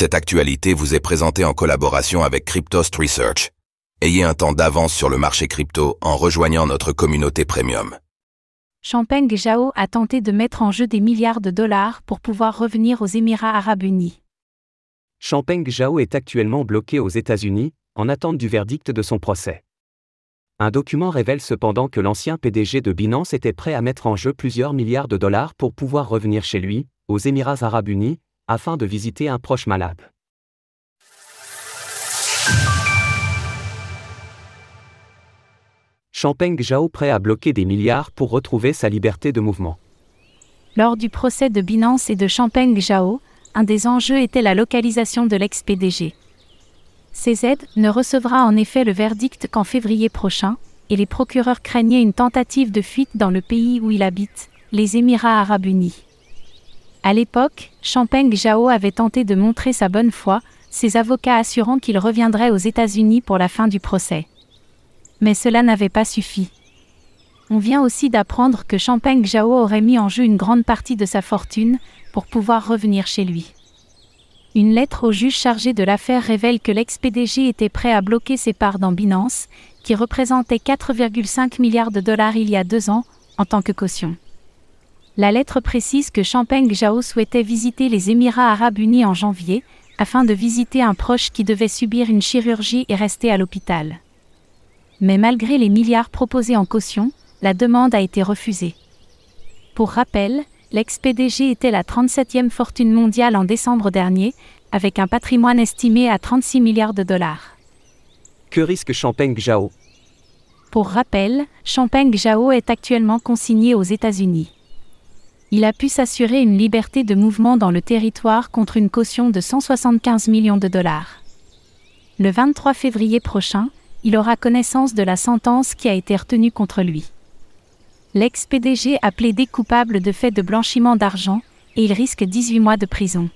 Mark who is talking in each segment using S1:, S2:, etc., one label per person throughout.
S1: Cette actualité vous est présentée en collaboration avec Cryptost Research. Ayez un temps d'avance sur le marché crypto en rejoignant notre communauté premium.
S2: Champagne Zhao a tenté de mettre en jeu des milliards de dollars pour pouvoir revenir aux Émirats arabes unis.
S3: Champagne Zhao est actuellement bloqué aux États-Unis, en attente du verdict de son procès. Un document révèle cependant que l'ancien PDG de Binance était prêt à mettre en jeu plusieurs milliards de dollars pour pouvoir revenir chez lui, aux Émirats arabes unis, afin de visiter un proche malade. Champagne Zhao prêt à bloquer des milliards pour retrouver sa liberté de mouvement.
S2: Lors du procès de Binance et de Champagne Zhao, un des enjeux était la localisation de l'ex-PDG. CZ ne recevra en effet le verdict qu'en février prochain, et les procureurs craignaient une tentative de fuite dans le pays où il habite, les Émirats arabes unis. À l'époque, Champagne Zhao avait tenté de montrer sa bonne foi, ses avocats assurant qu'il reviendrait aux États-Unis pour la fin du procès. Mais cela n'avait pas suffi. On vient aussi d'apprendre que Champagne Zhao aurait mis en jeu une grande partie de sa fortune pour pouvoir revenir chez lui. Une lettre au juge chargé de l'affaire révèle que l'ex-PDG était prêt à bloquer ses parts dans Binance, qui représentait 4,5 milliards de dollars il y a deux ans, en tant que caution. La lettre précise que Champagne Zhao souhaitait visiter les Émirats arabes unis en janvier, afin de visiter un proche qui devait subir une chirurgie et rester à l'hôpital. Mais malgré les milliards proposés en caution, la demande a été refusée. Pour rappel, l'ex-PDG était la 37e fortune mondiale en décembre dernier, avec un patrimoine estimé à 36 milliards de dollars.
S3: Que risque Champagne Zhao
S2: Pour rappel, Champagne Zhao est actuellement consigné aux États-Unis il a pu s'assurer une liberté de mouvement dans le territoire contre une caution de 175 millions de dollars. Le 23 février prochain, il aura connaissance de la sentence qui a été retenue contre lui. L'ex-PDG a plaidé coupable de fait de blanchiment d'argent et il risque 18 mois de prison.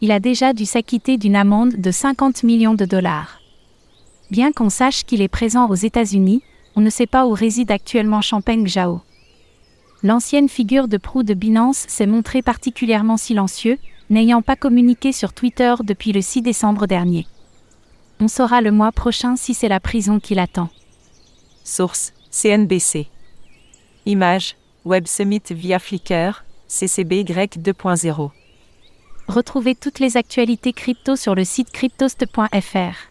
S2: Il a déjà dû s'acquitter d'une amende de 50 millions de dollars. Bien qu'on sache qu'il est présent aux États-Unis, on ne sait pas où réside actuellement Champagne Zhao l'ancienne figure de proue de Binance s'est montrée particulièrement silencieux, n'ayant pas communiqué sur Twitter depuis le 6 décembre dernier. On saura le mois prochain si c'est la prison qui l'attend.
S4: Source CNBC. Image Web Summit via Flickr, CCBY 2.0.
S2: Retrouvez toutes les actualités crypto sur le site cryptost.fr.